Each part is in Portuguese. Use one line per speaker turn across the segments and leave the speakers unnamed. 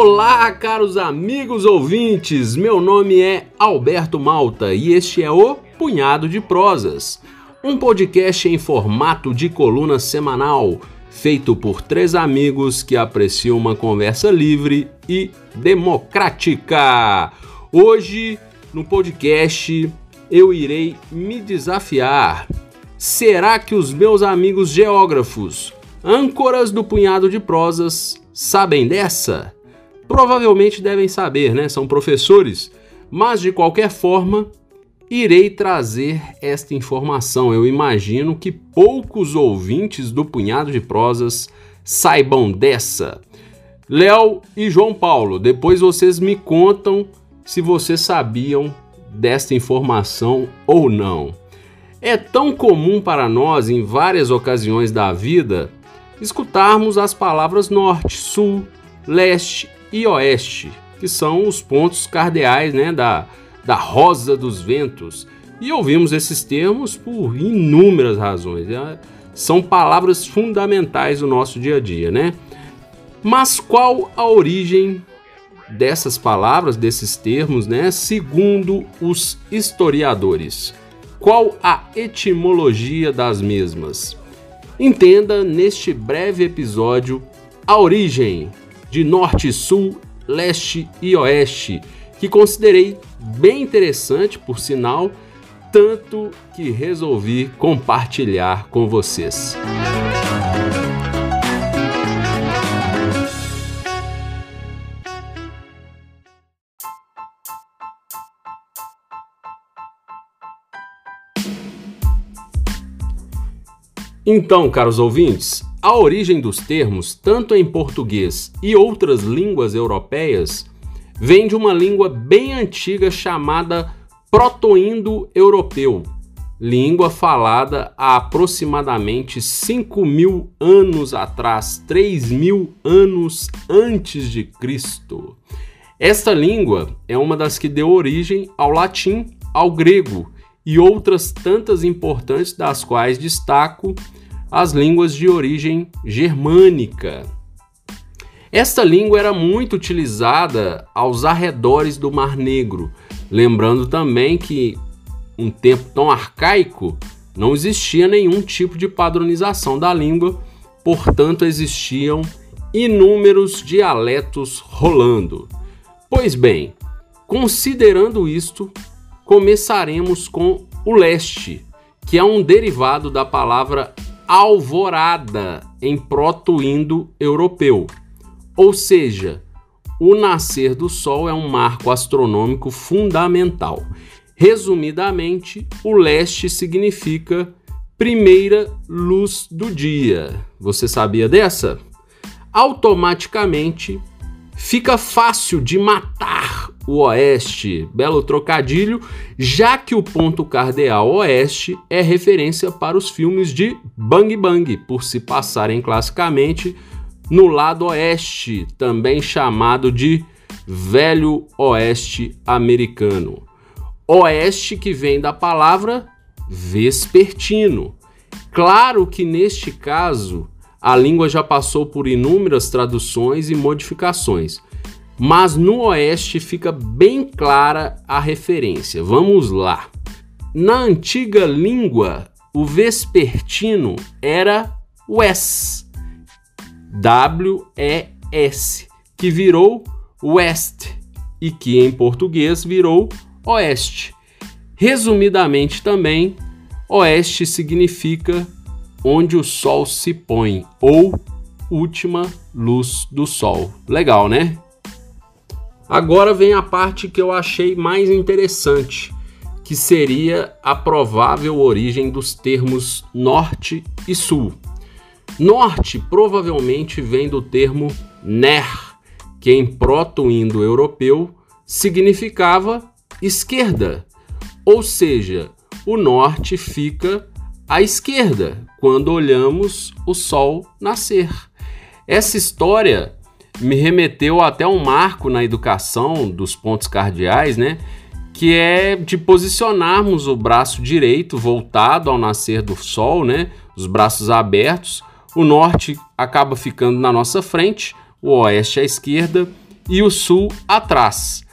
Olá, caros amigos ouvintes! Meu nome é Alberto Malta e este é o Punhado de Prosas, um podcast em formato de coluna semanal, feito por três amigos que apreciam uma conversa livre e democrática. Hoje, no podcast, eu irei me desafiar. Será que os meus amigos geógrafos, âncoras do Punhado de Prosas, sabem dessa? Provavelmente devem saber, né? São professores, mas de qualquer forma, irei trazer esta informação. Eu imagino que poucos ouvintes do Punhado de Prosas saibam dessa. Léo e João Paulo, depois vocês me contam se vocês sabiam desta informação ou não. É tão comum para nós, em várias ocasiões da vida, escutarmos as palavras norte, sul, leste e oeste, que são os pontos cardeais né, da, da rosa dos ventos. E ouvimos esses termos por inúmeras razões. Né? São palavras fundamentais do nosso dia a dia, né? Mas qual a origem dessas palavras, desses termos, né? Segundo os historiadores, qual a etimologia das mesmas? Entenda neste breve episódio a origem de norte, sul, leste e oeste, que considerei bem interessante, por sinal, tanto que resolvi compartilhar com vocês. Então, caros ouvintes, a origem dos termos, tanto em português e outras línguas europeias, vem de uma língua bem antiga chamada proto-indo-europeu, língua falada há aproximadamente 5 mil anos atrás, 3 mil anos antes de Cristo. Esta língua é uma das que deu origem ao latim, ao grego e outras tantas importantes, das quais destaco as línguas de origem germânica. Esta língua era muito utilizada aos arredores do Mar Negro, lembrando também que um tempo tão arcaico não existia nenhum tipo de padronização da língua, portanto existiam inúmeros dialetos rolando. Pois bem, considerando isto, começaremos com o leste, que é um derivado da palavra alvorada em proto-indo-europeu. Ou seja, o nascer do Sol é um marco astronômico fundamental. Resumidamente, o leste significa primeira luz do dia. Você sabia dessa? Automaticamente fica fácil de matar o oeste, belo trocadilho, já que o ponto cardeal oeste é referência para os filmes de Bang Bang, por se passarem classicamente no lado oeste, também chamado de Velho Oeste Americano. Oeste que vem da palavra vespertino. Claro que neste caso a língua já passou por inúmeras traduções e modificações mas no oeste fica bem clara a referência. Vamos lá. Na antiga língua, o vespertino era Wes, W-E-S, que virou West e que em português virou Oeste. Resumidamente também, Oeste significa onde o sol se põe ou última luz do sol. Legal, né? Agora vem a parte que eu achei mais interessante, que seria a provável origem dos termos norte e sul. Norte provavelmente vem do termo ner, que em proto-indo-europeu significava esquerda, ou seja, o norte fica à esquerda quando olhamos o sol nascer. Essa história me remeteu até um marco na educação dos pontos cardeais, né? Que é de posicionarmos o braço direito voltado ao nascer do sol, né? Os braços abertos. O norte acaba ficando na nossa frente, o oeste à esquerda e o sul atrás.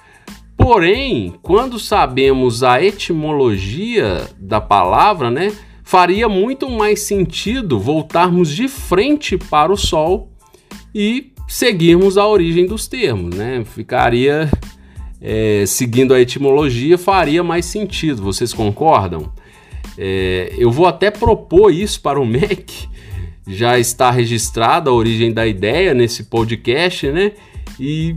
Porém, quando sabemos a etimologia da palavra, né, faria muito mais sentido voltarmos de frente para o sol e seguirmos a origem dos termos, né? Ficaria é, seguindo a etimologia, faria mais sentido. Vocês concordam? É, eu vou até propor isso para o MEC. Já está registrada a origem da ideia nesse podcast, né? E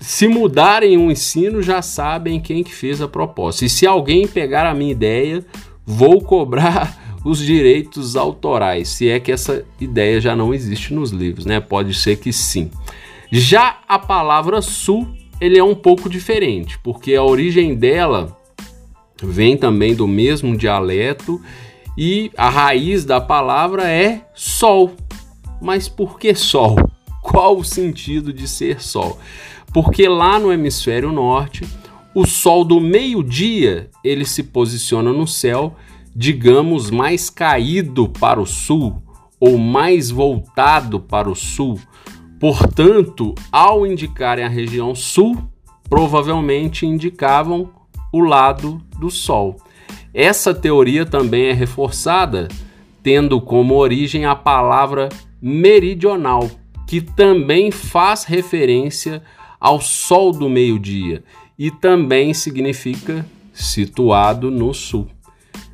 se mudarem o ensino, já sabem quem que fez a proposta. E se alguém pegar a minha ideia, vou cobrar os direitos autorais, se é que essa ideia já não existe nos livros, né? Pode ser que sim. Já a palavra sul, ele é um pouco diferente, porque a origem dela vem também do mesmo dialeto e a raiz da palavra é sol. Mas por que sol? Qual o sentido de ser sol? Porque lá no hemisfério norte, o sol do meio-dia, ele se posiciona no céu digamos, mais caído para o sul ou mais voltado para o sul. Portanto, ao indicarem a região sul, provavelmente indicavam o lado do sol. Essa teoria também é reforçada tendo como origem a palavra meridional, que também faz referência ao sol do meio-dia e também significa situado no sul.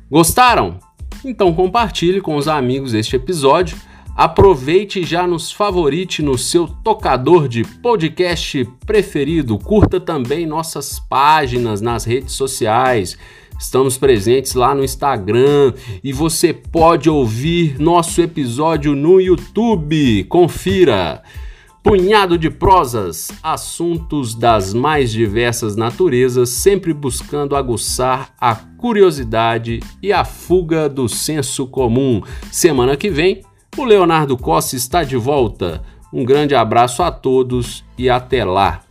Gostaram? Então compartilhe com os amigos este episódio. Aproveite e já nos favorite no seu tocador de podcast preferido. Curta também nossas páginas nas redes sociais. Estamos presentes lá no Instagram e você pode ouvir nosso episódio no YouTube. Confira! Punhado de prosas, assuntos das mais diversas naturezas, sempre buscando aguçar a curiosidade e a fuga do senso comum. Semana que vem, o Leonardo Costa está de volta. Um grande abraço a todos e até lá!